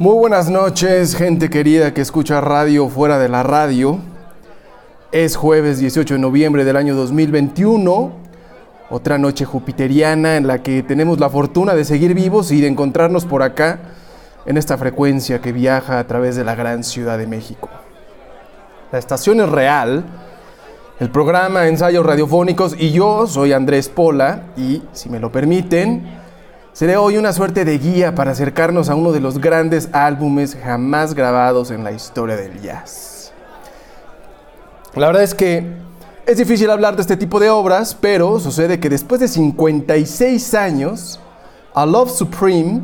Muy buenas noches, gente querida que escucha radio fuera de la radio. Es jueves 18 de noviembre del año 2021, otra noche jupiteriana en la que tenemos la fortuna de seguir vivos y de encontrarnos por acá en esta frecuencia que viaja a través de la gran Ciudad de México. La estación es real, el programa Ensayos Radiofónicos y yo soy Andrés Pola y, si me lo permiten, Seré hoy una suerte de guía para acercarnos a uno de los grandes álbumes jamás grabados en la historia del jazz. La verdad es que es difícil hablar de este tipo de obras, pero sucede que después de 56 años, A Love Supreme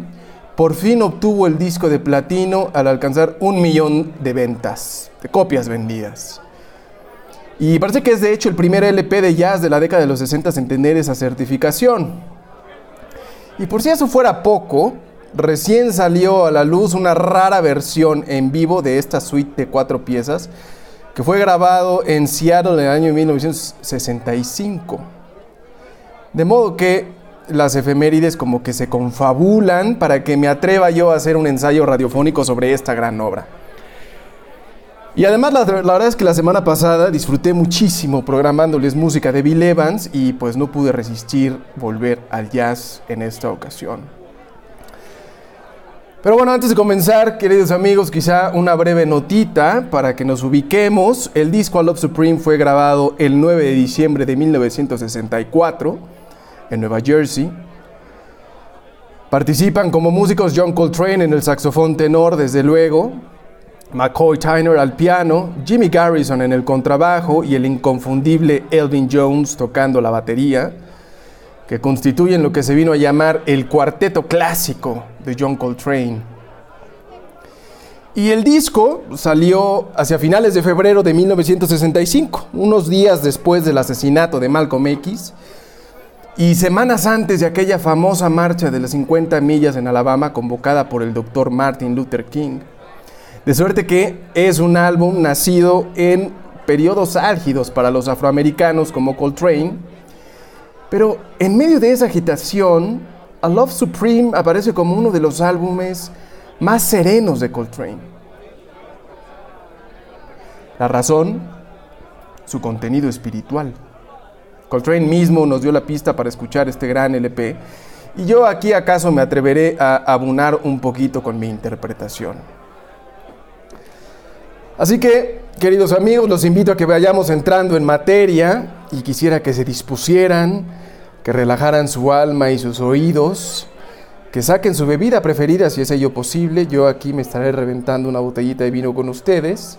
por fin obtuvo el disco de platino al alcanzar un millón de ventas, de copias vendidas. Y parece que es de hecho el primer LP de jazz de la década de los 60 en tener esa certificación. Y por si eso fuera poco, recién salió a la luz una rara versión en vivo de esta suite de cuatro piezas que fue grabado en Seattle en el año 1965. De modo que las efemérides como que se confabulan para que me atreva yo a hacer un ensayo radiofónico sobre esta gran obra. Y además la, verdad es que la semana pasada disfruté muchísimo programándoles música de Bill Evans y pues no pude resistir volver al jazz en esta ocasión. Pero bueno, antes de comenzar, queridos amigos, quizá una breve notita para que nos ubiquemos. El disco Love Supreme fue grabado el 9 de diciembre de 1964 en Nueva Jersey. Participan como músicos John Coltrane en el saxofón tenor, desde luego, McCoy Tyner al piano, Jimmy Garrison en el contrabajo y el inconfundible Elvin Jones tocando la batería, que constituyen lo que se vino a llamar el cuarteto clásico de John Coltrane. Y el disco salió hacia finales de febrero de 1965, unos días después del asesinato de Malcolm X y semanas antes de aquella famosa marcha de las 50 millas en Alabama convocada por el doctor Martin Luther King. De suerte que es un álbum nacido en periodos álgidos para los afroamericanos como Coltrane, pero en medio de esa agitación, A Love Supreme aparece como uno de los álbumes más serenos de Coltrane. La razón, su contenido espiritual. Coltrane mismo nos dio la pista para escuchar este gran LP y yo aquí acaso me atreveré a abonar un poquito con mi interpretación. Así que, queridos amigos, los invito a que vayamos entrando en materia y quisiera que se dispusieran, que relajaran su alma y sus oídos, que saquen su bebida preferida si es ello posible. Yo aquí me estaré reventando una botellita de vino con ustedes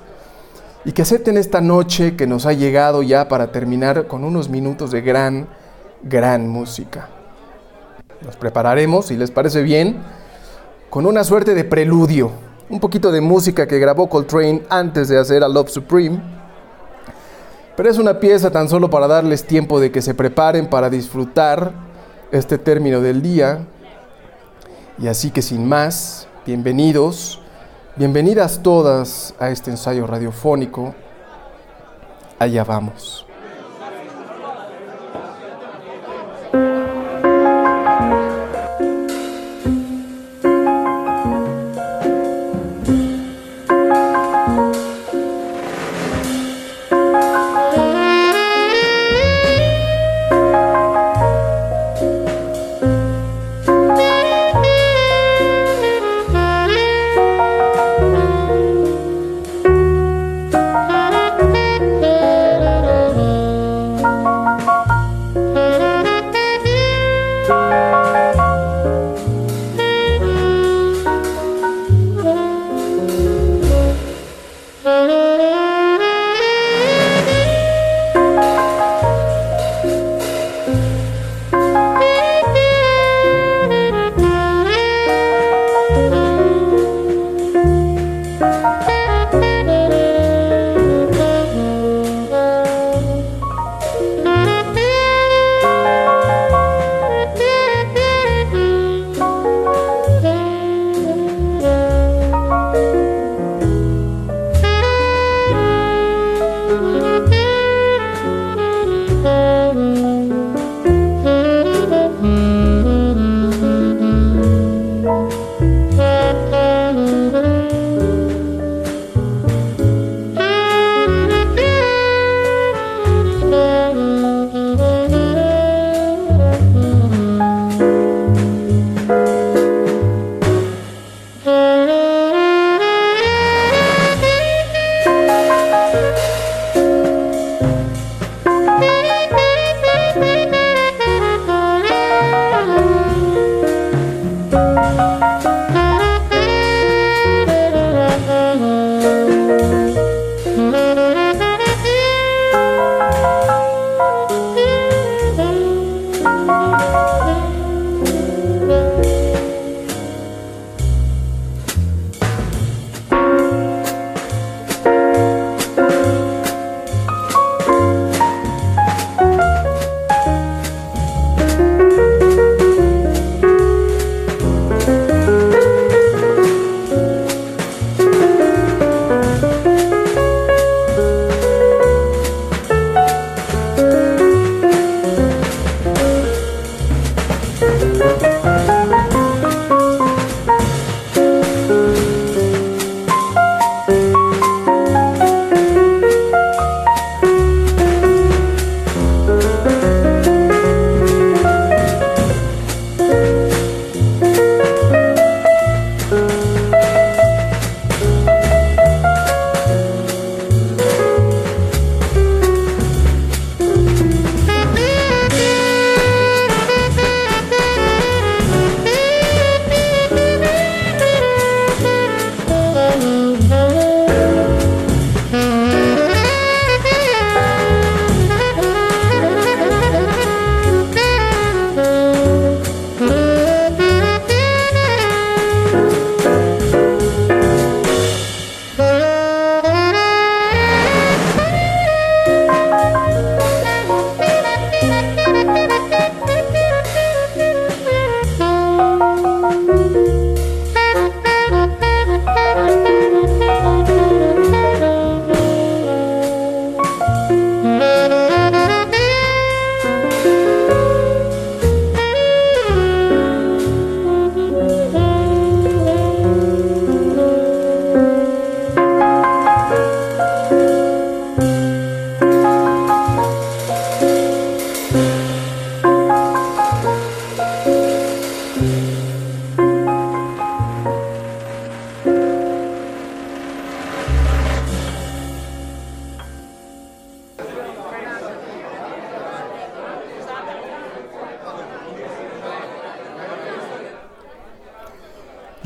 y que acepten esta noche que nos ha llegado ya para terminar con unos minutos de gran, gran música. Nos prepararemos, si les parece bien, con una suerte de preludio un poquito de música que grabó Coltrane antes de hacer a Love Supreme. Pero es una pieza tan solo para darles tiempo de que se preparen para disfrutar este término del día. Y así que sin más, bienvenidos, bienvenidas todas a este ensayo radiofónico. Allá vamos.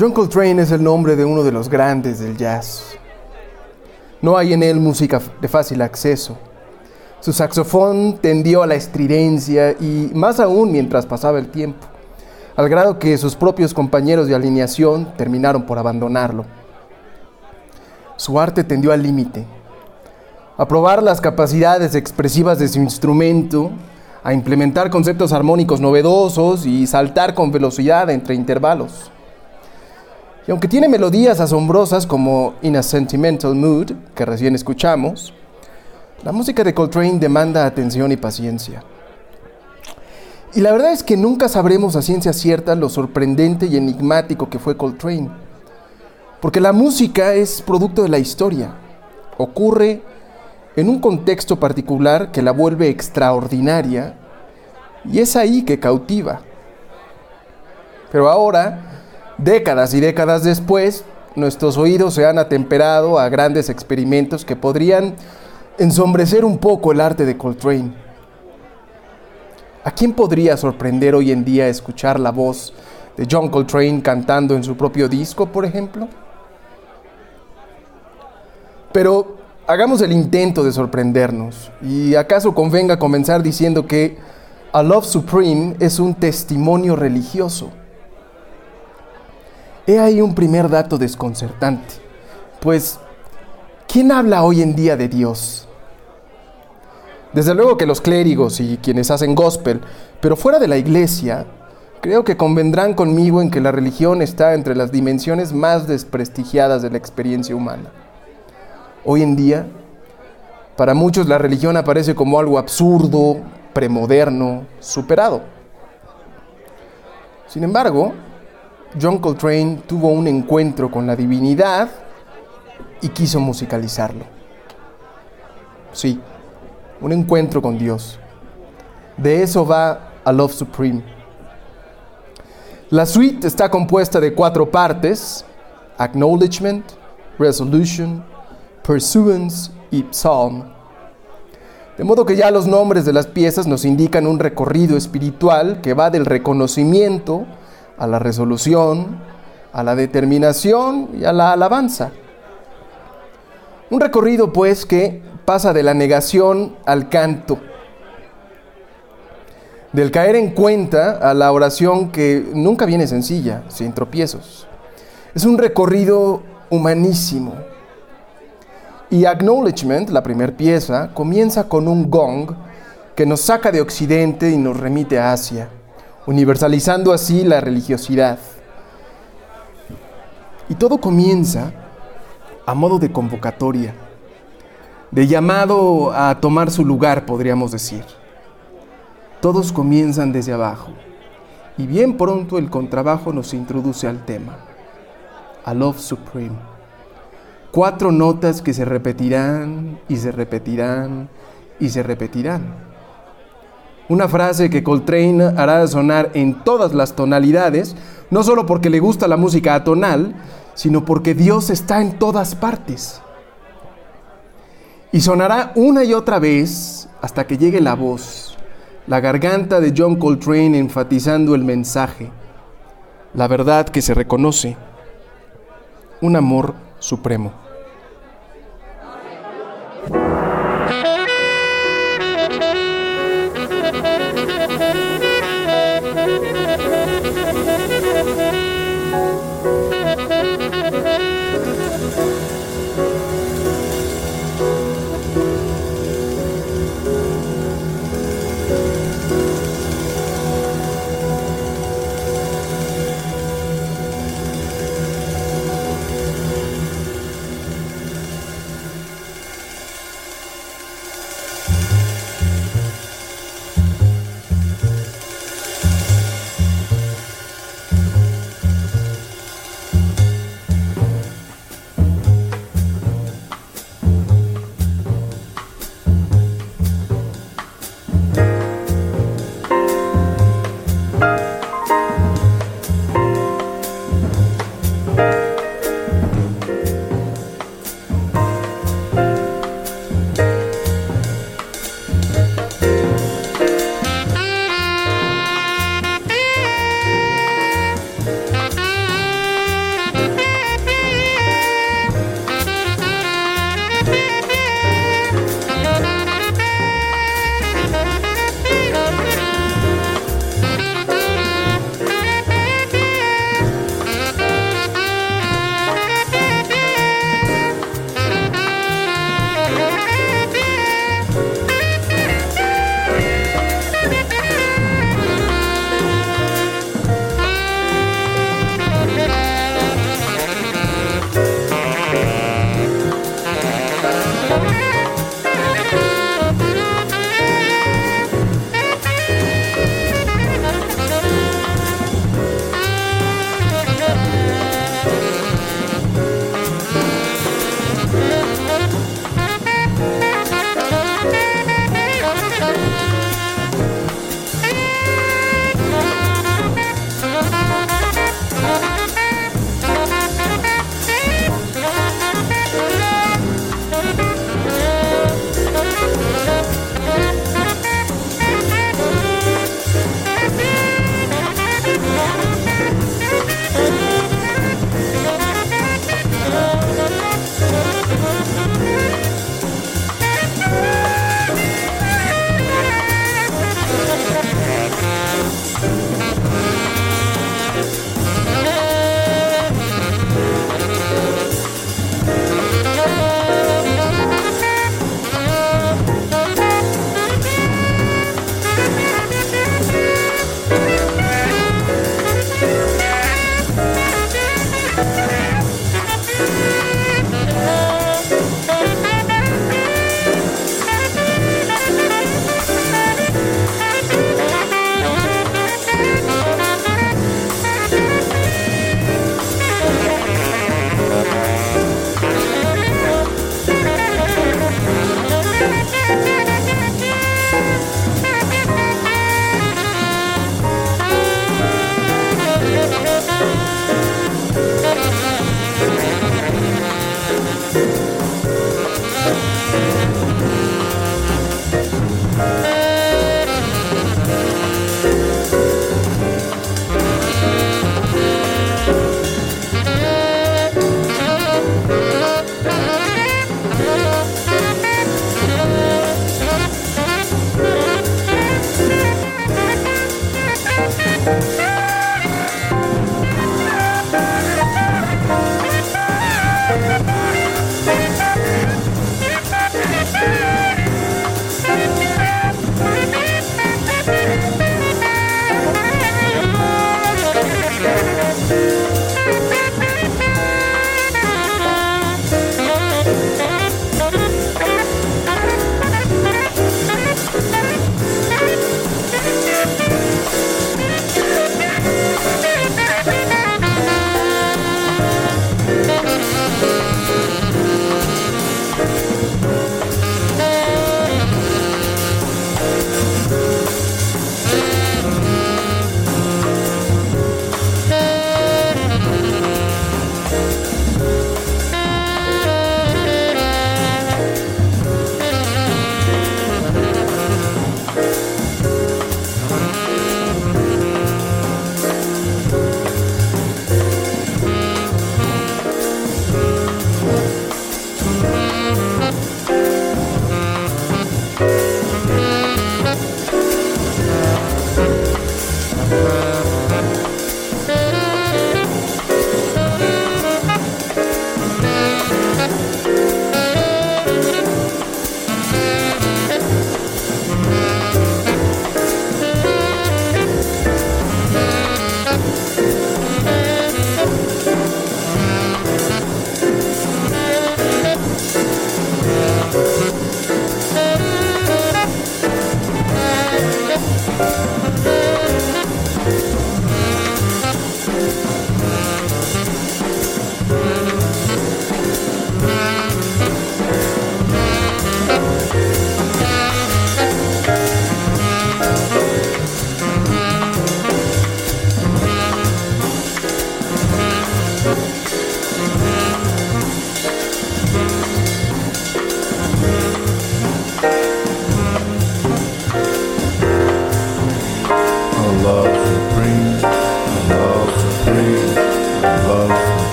John Coltrane es el nombre de uno de los grandes del jazz. No hay en él música de fácil acceso. Su saxofón tendió a la estridencia y más aún mientras pasaba el tiempo, al grado que sus propios compañeros de alineación terminaron por abandonarlo. Su arte tendió al límite, a probar las capacidades expresivas de su instrumento, a implementar conceptos armónicos novedosos y saltar con velocidad entre intervalos. Y aunque tiene melodías asombrosas como In a Sentimental Mood, que recién escuchamos, la música de Coltrane demanda atención y paciencia. Y la verdad es que nunca sabremos a ciencia cierta lo sorprendente y enigmático que fue Coltrane. Porque la música es producto de la historia. Ocurre en un contexto particular que la vuelve extraordinaria y es ahí que cautiva. Pero ahora, Décadas y décadas después, nuestros oídos se han atemperado a grandes experimentos que podrían ensombrecer un poco el arte de Coltrane. ¿A quién podría sorprender hoy en día escuchar la voz de John Coltrane cantando en su propio disco, por ejemplo? Pero hagamos el intento de sorprendernos. ¿Y acaso convenga comenzar diciendo que A Love Supreme es un testimonio religioso? He ahí un primer dato desconcertante. Pues, ¿quién habla hoy en día de Dios? Desde luego que los clérigos y quienes hacen gospel, pero fuera de la iglesia, creo que convendrán conmigo en que la religión está entre las dimensiones más desprestigiadas de la experiencia humana. Hoy en día, para muchos la religión aparece como algo absurdo, premoderno, superado. Sin embargo, John Coltrane tuvo un encuentro con la divinidad y quiso musicalizarlo. Sí, un encuentro con Dios. De eso va a Love Supreme. La suite está compuesta de cuatro partes, Acknowledgement, Resolution, Pursuance y Psalm. De modo que ya los nombres de las piezas nos indican un recorrido espiritual que va del reconocimiento a la resolución, a la determinación y a la alabanza. Un recorrido pues que pasa de la negación al canto, del caer en cuenta a la oración que nunca viene sencilla, sin tropiezos. Es un recorrido humanísimo. Y Acknowledgement, la primera pieza, comienza con un gong que nos saca de Occidente y nos remite a Asia universalizando así la religiosidad. Y todo comienza a modo de convocatoria, de llamado a tomar su lugar, podríamos decir. Todos comienzan desde abajo y bien pronto el contrabajo nos introduce al tema, a Love Supreme. Cuatro notas que se repetirán y se repetirán y se repetirán una frase que Coltrane hará sonar en todas las tonalidades, no solo porque le gusta la música atonal, sino porque Dios está en todas partes. Y sonará una y otra vez hasta que llegue la voz, la garganta de John Coltrane enfatizando el mensaje, la verdad que se reconoce, un amor supremo.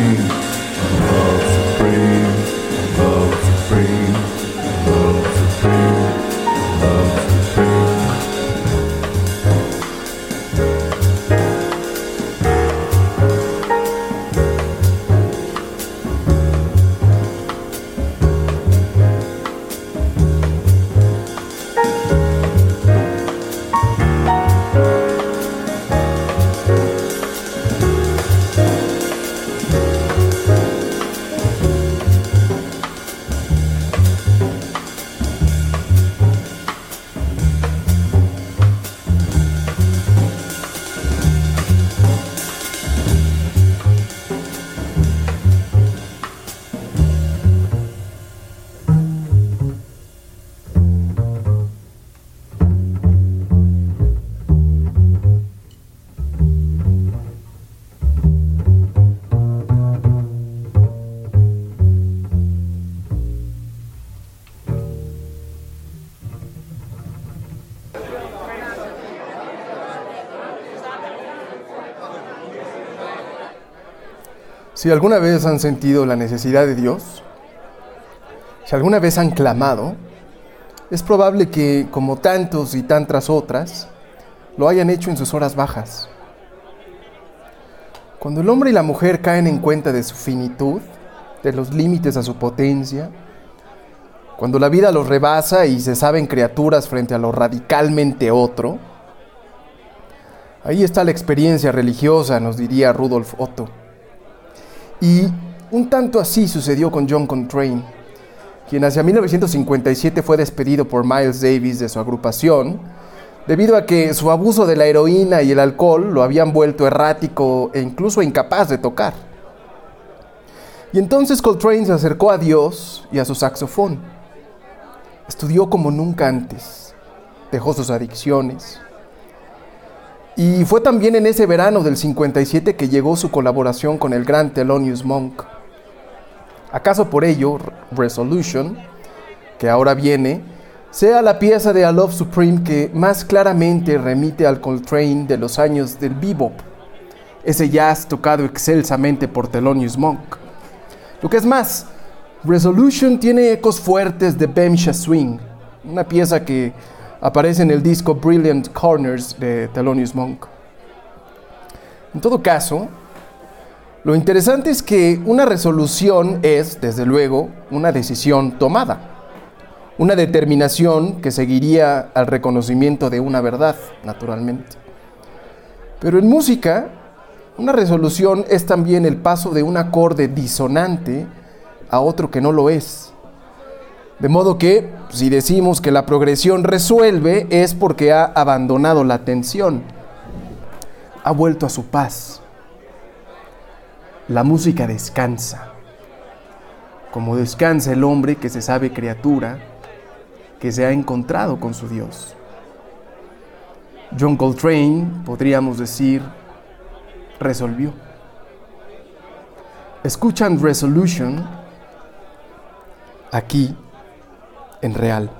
Amen. Si alguna vez han sentido la necesidad de Dios, si alguna vez han clamado, es probable que, como tantos y tantas otras, lo hayan hecho en sus horas bajas. Cuando el hombre y la mujer caen en cuenta de su finitud, de los límites a su potencia, cuando la vida los rebasa y se saben criaturas frente a lo radicalmente otro, ahí está la experiencia religiosa, nos diría Rudolf Otto. Y un tanto así sucedió con John Coltrane, quien hacia 1957 fue despedido por Miles Davis de su agrupación, debido a que su abuso de la heroína y el alcohol lo habían vuelto errático e incluso incapaz de tocar. Y entonces Coltrane se acercó a Dios y a su saxofón. Estudió como nunca antes, dejó sus adicciones, y fue también en ese verano del 57 que llegó su colaboración con el gran Thelonious Monk. ¿Acaso por ello Resolution, que ahora viene, sea la pieza de A Love Supreme que más claramente remite al Coltrane de los años del bebop, ese jazz tocado excelsamente por Thelonious Monk? Lo que es más, Resolution tiene ecos fuertes de Bemsha Swing, una pieza que aparece en el disco Brilliant Corners de Thelonious Monk. En todo caso, lo interesante es que una resolución es, desde luego, una decisión tomada, una determinación que seguiría al reconocimiento de una verdad, naturalmente. Pero en música, una resolución es también el paso de un acorde disonante a otro que no lo es de modo que si decimos que la progresión resuelve es porque ha abandonado la tensión, ha vuelto a su paz. La música descansa, como descansa el hombre que se sabe criatura, que se ha encontrado con su Dios. John Coltrane, podríamos decir, resolvió. Escuchan Resolution aquí en real.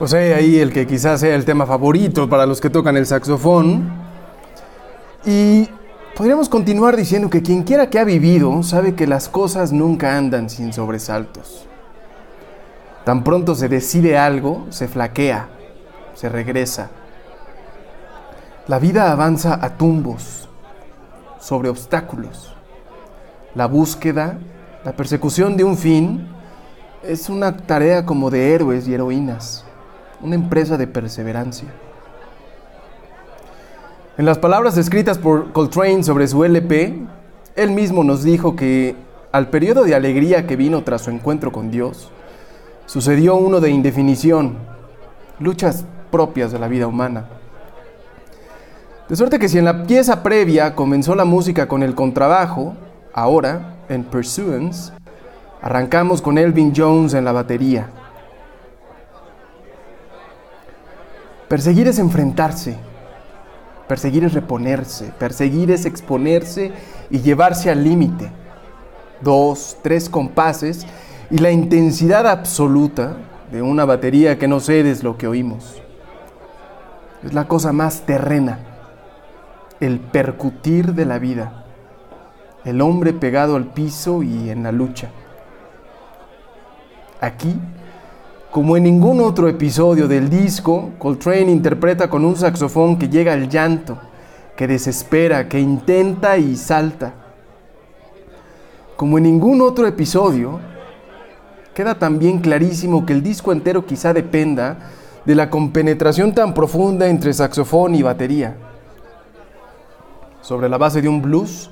Pues hay ahí el que quizás sea el tema favorito para los que tocan el saxofón. Y podríamos continuar diciendo que quien quiera que ha vivido sabe que las cosas nunca andan sin sobresaltos. Tan pronto se decide algo, se flaquea, se regresa. La vida avanza a tumbos, sobre obstáculos. La búsqueda, la persecución de un fin, es una tarea como de héroes y heroínas una empresa de perseverancia. En las palabras escritas por Coltrane sobre su LP, él mismo nos dijo que al periodo de alegría que vino tras su encuentro con Dios, sucedió uno de indefinición, luchas propias de la vida humana. De suerte que si en la pieza previa comenzó la música con el contrabajo, ahora, en Pursuance, arrancamos con Elvin Jones en la batería. Perseguir es enfrentarse, perseguir es reponerse, perseguir es exponerse y llevarse al límite. Dos, tres compases y la intensidad absoluta de una batería que no cede es lo que oímos. Es la cosa más terrena, el percutir de la vida, el hombre pegado al piso y en la lucha. Aquí como en ningún otro episodio del disco, Coltrane interpreta con un saxofón que llega al llanto, que desespera, que intenta y salta. Como en ningún otro episodio, queda también clarísimo que el disco entero quizá dependa de la compenetración tan profunda entre saxofón y batería. Sobre la base de un blues,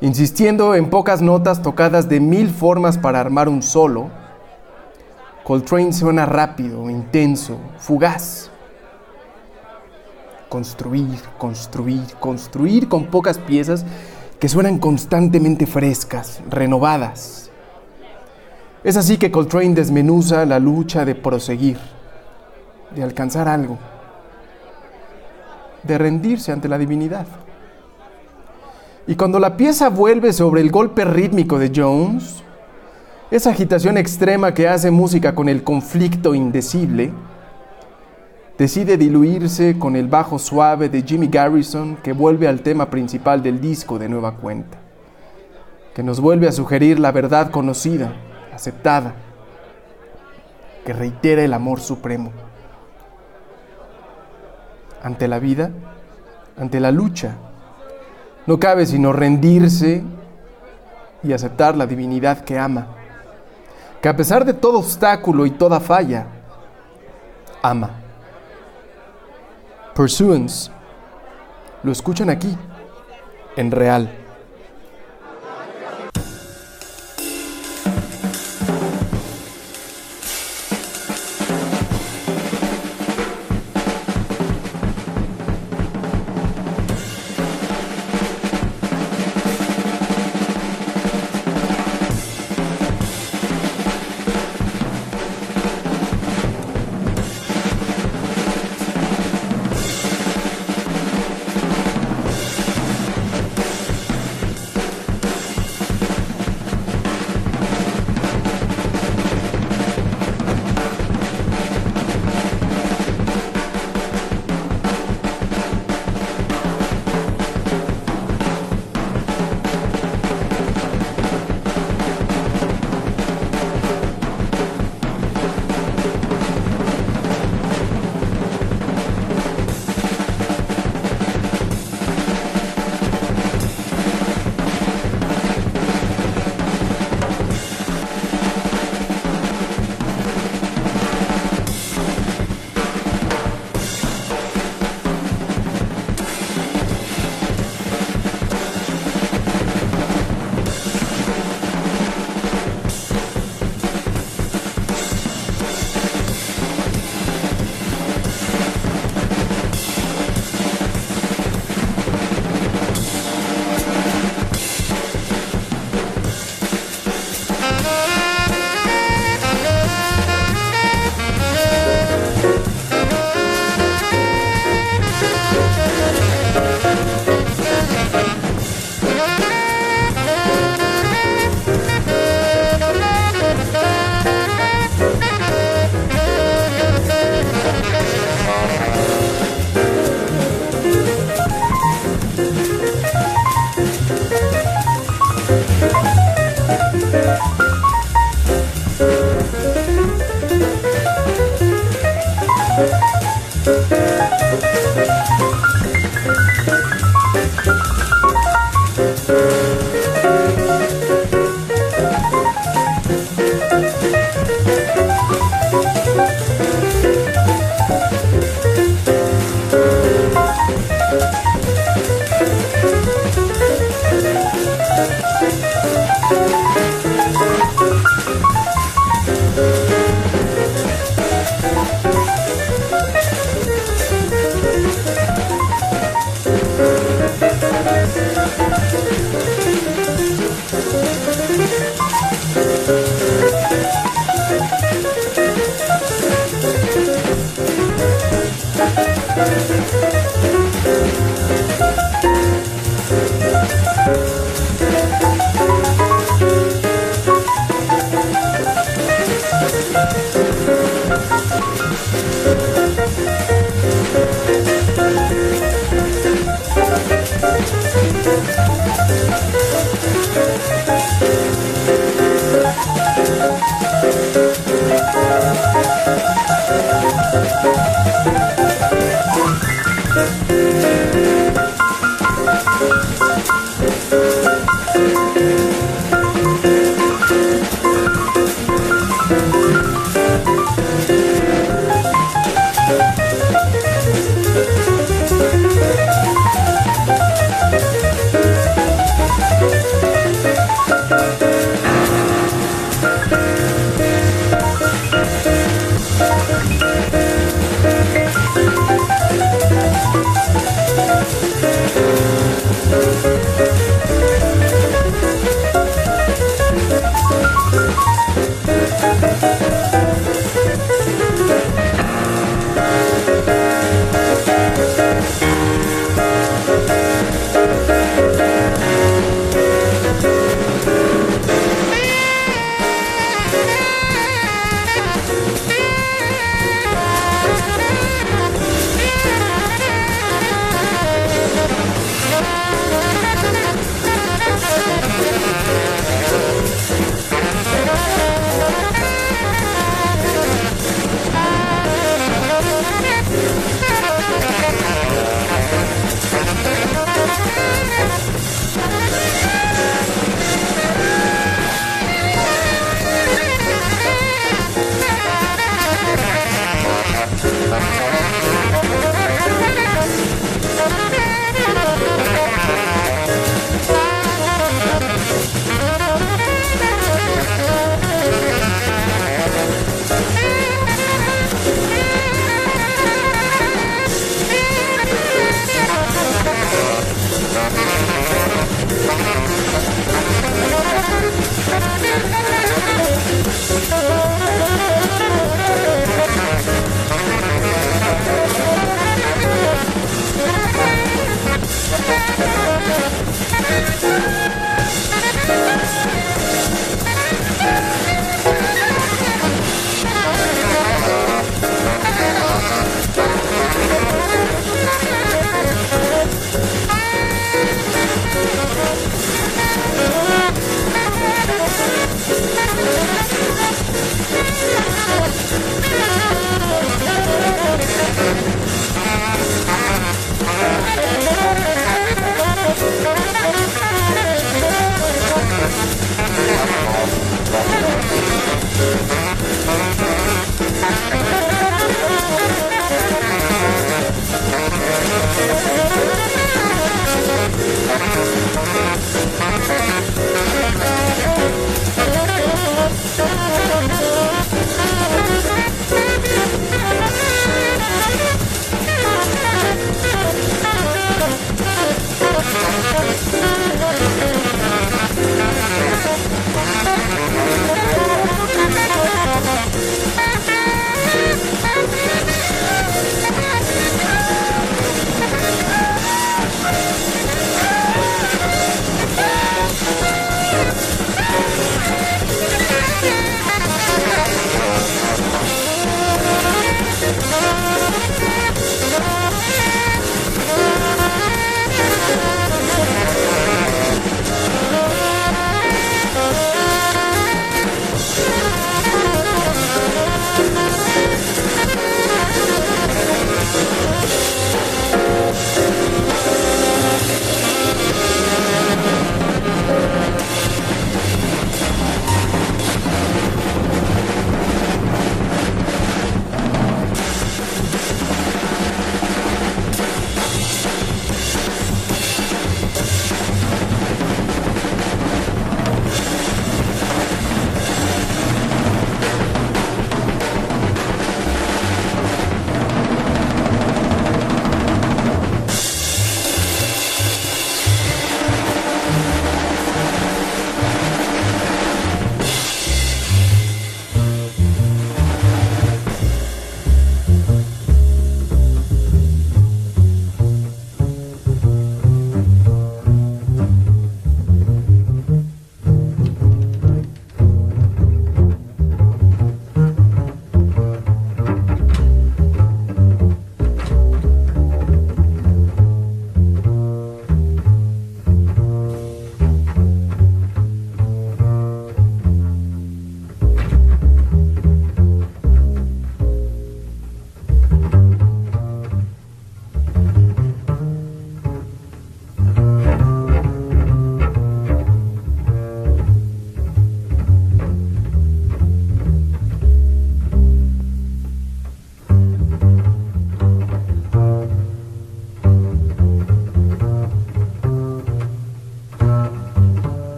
insistiendo en pocas notas tocadas de mil formas para armar un solo, Coltrane suena rápido, intenso, fugaz. Construir, construir, construir con pocas piezas que suenan constantemente frescas, renovadas. Es así que Coltrane desmenuza la lucha de proseguir, de alcanzar algo, de rendirse ante la divinidad. Y cuando la pieza vuelve sobre el golpe rítmico de Jones, esa agitación extrema que hace música con el conflicto indecible, decide diluirse con el bajo suave de Jimmy Garrison que vuelve al tema principal del disco de nueva cuenta, que nos vuelve a sugerir la verdad conocida, aceptada, que reitera el amor supremo. Ante la vida, ante la lucha, no cabe sino rendirse y aceptar la divinidad que ama que a pesar de todo obstáculo y toda falla, ama. Pursuance. Lo escuchan aquí, en real.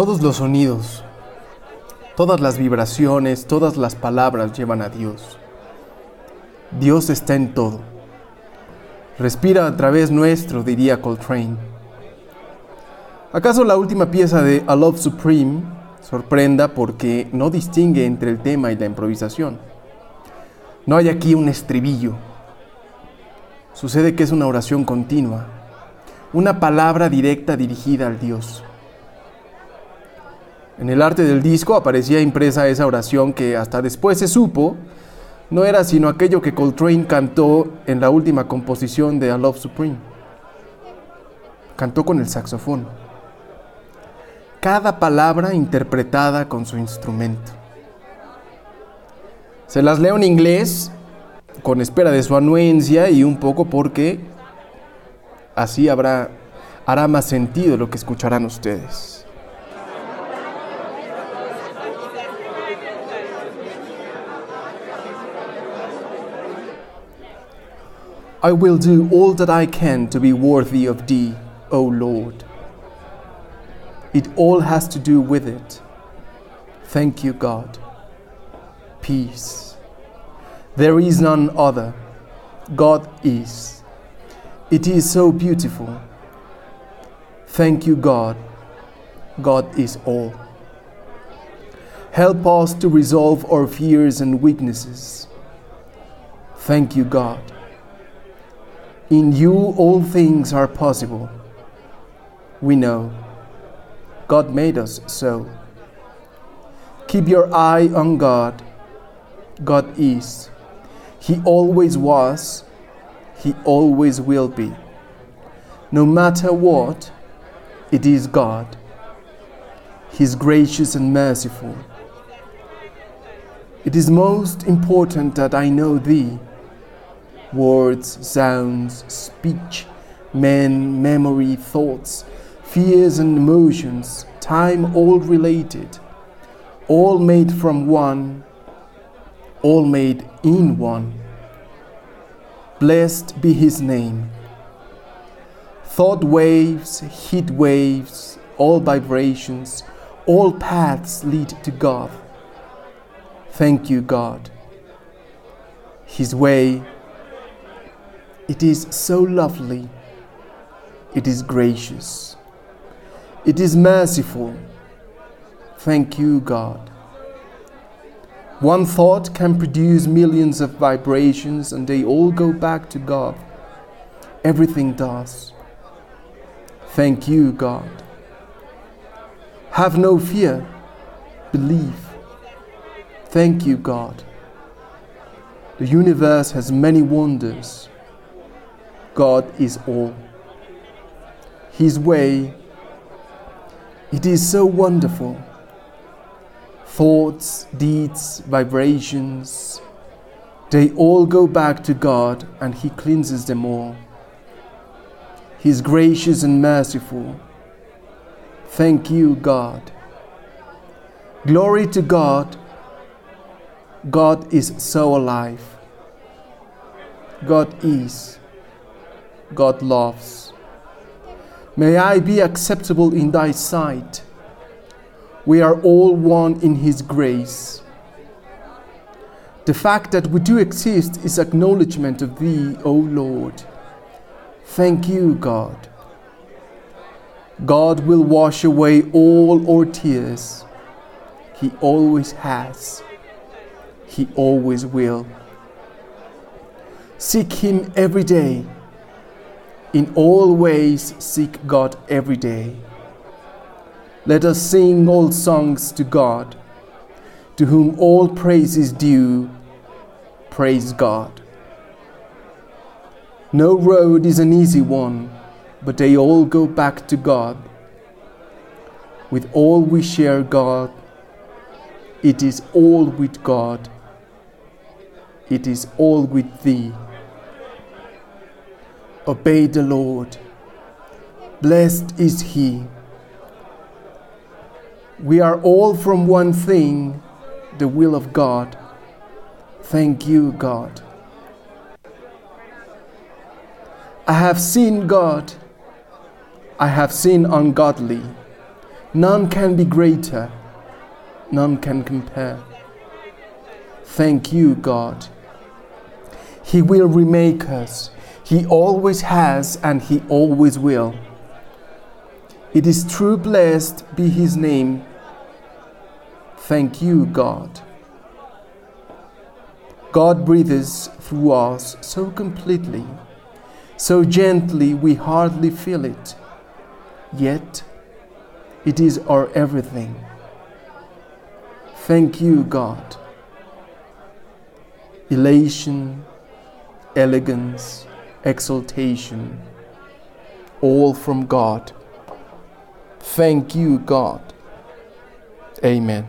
Todos los sonidos, todas las vibraciones, todas las palabras llevan a Dios. Dios está en todo. Respira a través nuestro, diría Coltrane. ¿Acaso la última pieza de A Love Supreme sorprenda porque no distingue entre el tema y la improvisación? No hay aquí un estribillo. Sucede que es una oración continua, una palabra directa dirigida al Dios. En el arte del disco aparecía impresa esa oración que hasta después se supo no era sino aquello que Coltrane cantó en la última composición de A Love Supreme. Cantó con el saxofón. Cada palabra interpretada con su instrumento. Se las leo en inglés, con espera de su anuencia y un poco porque así habrá, hará más sentido lo que escucharán ustedes. I will do all that I can to be worthy of Thee, O Lord. It all has to do with it. Thank you, God. Peace. There is none other. God is. It is so beautiful. Thank you, God. God is all. Help us to resolve our fears and weaknesses. Thank you, God. In you all things are possible. We know. God made us so. Keep your eye on God. God is. He always was. He always will be. No matter what, it is God. He's gracious and merciful. It is most important that I know Thee words, sounds, speech, men, memory, thoughts, fears and emotions, time all related, all made from one, all made in one. Blessed be his name. Thought waves, heat waves, all vibrations, all paths lead to God. Thank you, God. His way it is so lovely. It is gracious. It is merciful. Thank you, God. One thought can produce millions of vibrations and they all go back to God. Everything does. Thank you, God. Have no fear. Believe. Thank you, God. The universe has many wonders. God is all. His way, it is so wonderful. Thoughts, deeds, vibrations, they all go back to God and He cleanses them all. He's gracious and merciful. Thank you, God. Glory to God. God is so alive. God is. God loves. May I be acceptable in thy sight. We are all one in his grace. The fact that we do exist is acknowledgement of thee, O Lord. Thank you, God. God will wash away all our tears. He always has. He always will. Seek Him every day in all ways seek God every day. Let us sing old songs to God, to whom all praise is due. Praise God. No road is an easy one, but they all go back to God. With all we share God, it is all with God. It is all with Thee. Obey the Lord. Blessed is He. We are all from one thing, the will of God. Thank you, God. I have seen God. I have seen ungodly. None can be greater. None can compare. Thank you, God. He will remake us. He always has and He always will. It is true, blessed be His name. Thank you, God. God breathes through us so completely, so gently we hardly feel it. Yet, it is our everything. Thank you, God. elation, elegance, exaltation, all from God. Thank you, God. Amen.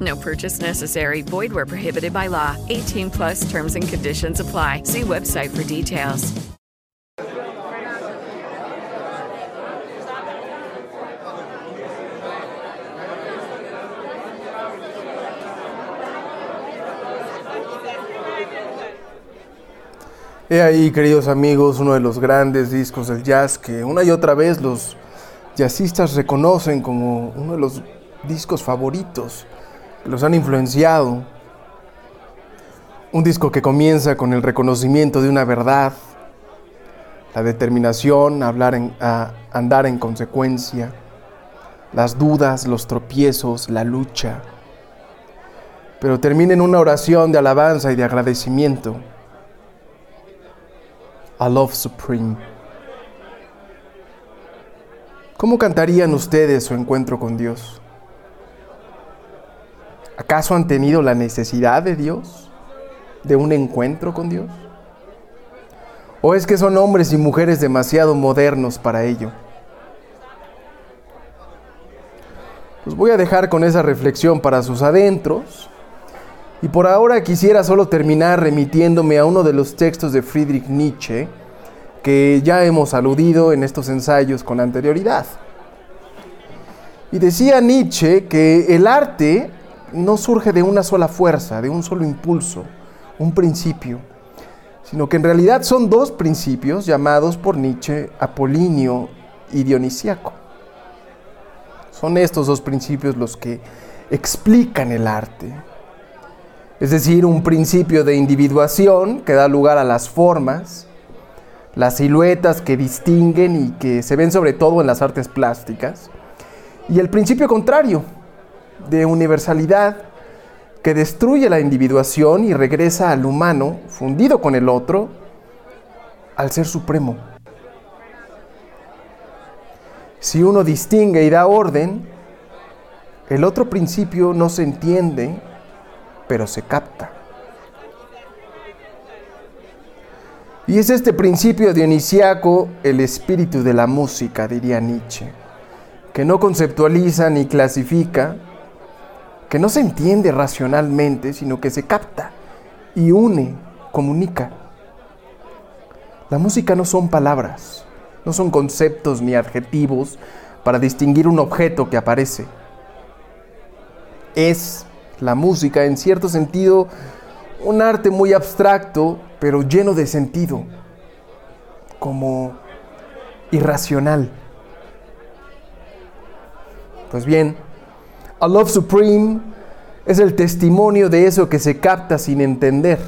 No purchase necessary. Void where prohibited by law. 18 plus terms and conditions apply. See website for details. He ahí, queridos amigos, uno de los grandes discos del jazz que una y otra vez los jazzistas reconocen como uno de los discos favoritos los han influenciado. Un disco que comienza con el reconocimiento de una verdad, la determinación a, hablar en- a andar en consecuencia, las dudas, los tropiezos, la lucha, pero termina en una oración de alabanza y de agradecimiento. A Love Supreme. ¿Cómo cantarían ustedes su encuentro con Dios? ¿Acaso han tenido la necesidad de Dios? ¿De un encuentro con Dios? ¿O es que son hombres y mujeres demasiado modernos para ello? Los voy a dejar con esa reflexión para sus adentros. Y por ahora quisiera solo terminar remitiéndome a uno de los textos de Friedrich Nietzsche que ya hemos aludido en estos ensayos con anterioridad. Y decía Nietzsche que el arte no surge de una sola fuerza, de un solo impulso, un principio, sino que en realidad son dos principios llamados por Nietzsche apolíneo y dionisíaco. Son estos dos principios los que explican el arte. Es decir, un principio de individuación que da lugar a las formas, las siluetas que distinguen y que se ven sobre todo en las artes plásticas, y el principio contrario, de universalidad, que destruye la individuación y regresa al humano, fundido con el otro, al ser supremo. Si uno distingue y da orden, el otro principio no se entiende, pero se capta. Y es este principio dionisiaco el espíritu de la música, diría Nietzsche, que no conceptualiza ni clasifica, que no se entiende racionalmente, sino que se capta y une, comunica. La música no son palabras, no son conceptos ni adjetivos para distinguir un objeto que aparece. Es la música, en cierto sentido, un arte muy abstracto, pero lleno de sentido, como irracional. Pues bien, Love Supreme es el testimonio de eso que se capta sin entender,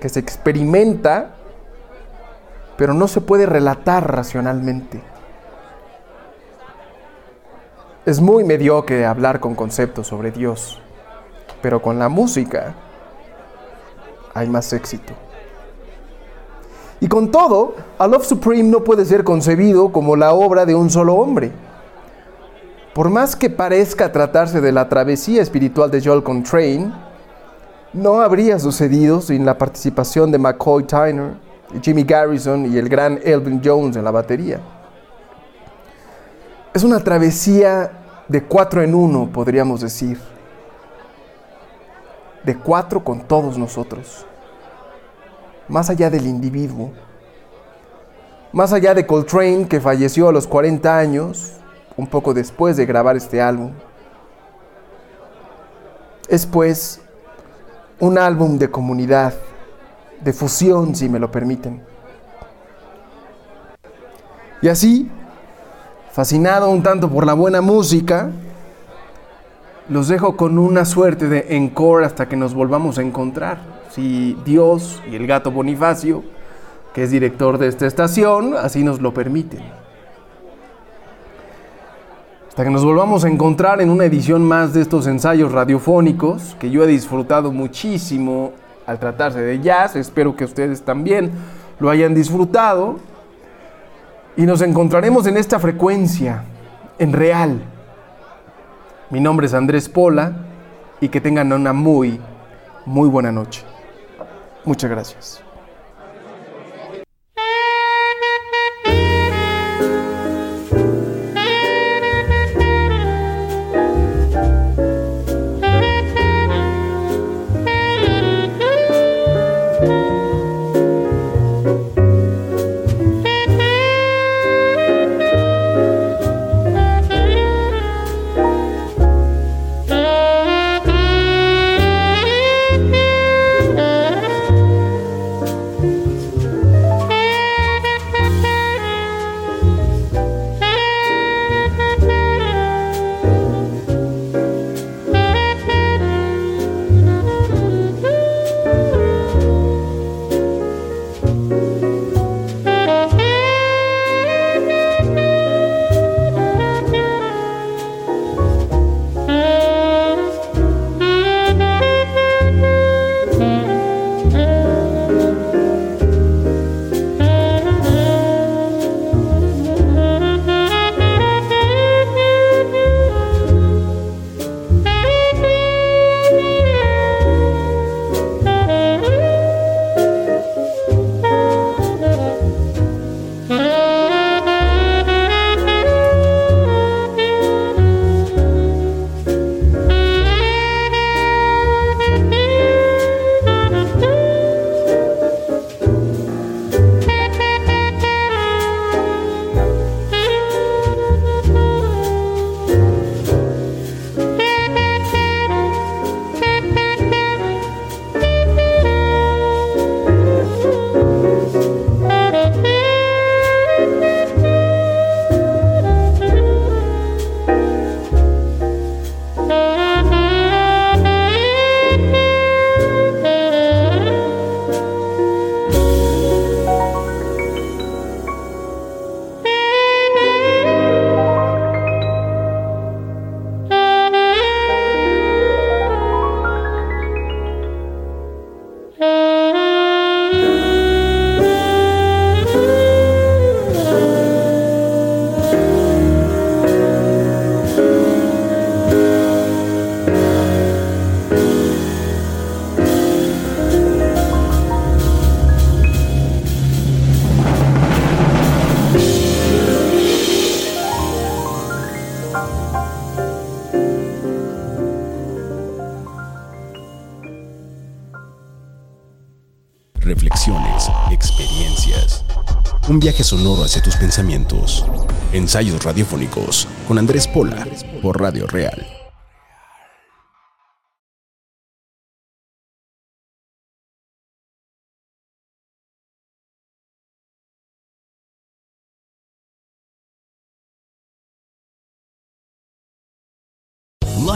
que se experimenta, pero no se puede relatar racionalmente. Es muy mediocre hablar con conceptos sobre Dios, pero con la música hay más éxito. Y con todo, A Love Supreme no puede ser concebido como la obra de un solo hombre. Por más que parezca tratarse de la travesía espiritual de Joel Coltrane, no habría sucedido sin la participación de McCoy Tyner, Jimmy Garrison y el gran Elvin Jones en la batería. Es una travesía de cuatro en uno, podríamos decir. De cuatro con todos nosotros. Más allá del individuo. Más allá de Coltrane, que falleció a los 40 años, un poco después de grabar este álbum. Es pues un álbum de comunidad, de fusión, si me lo permiten. Y así, fascinado un tanto por la buena música, los dejo con una suerte de encore hasta que nos volvamos a encontrar. Si Dios y el gato Bonifacio, que es director de esta estación, así nos lo permiten. Hasta que nos volvamos a encontrar en una edición más de estos ensayos radiofónicos que yo he disfrutado muchísimo al tratarse de jazz. Espero que ustedes también lo hayan disfrutado. Y nos encontraremos en esta frecuencia, en real. Mi nombre es Andrés Pola y que tengan una muy, muy buena noche. Muchas gracias. Sonoro hacia tus pensamientos. Ensayos radiofónicos con Andrés Pola por Radio Real.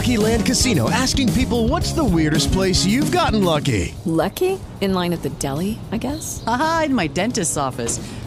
Lucky Land Casino asking people what's the weirdest place you've gotten lucky? Lucky? In line at the deli, I guess? Aha, in my dentist's office.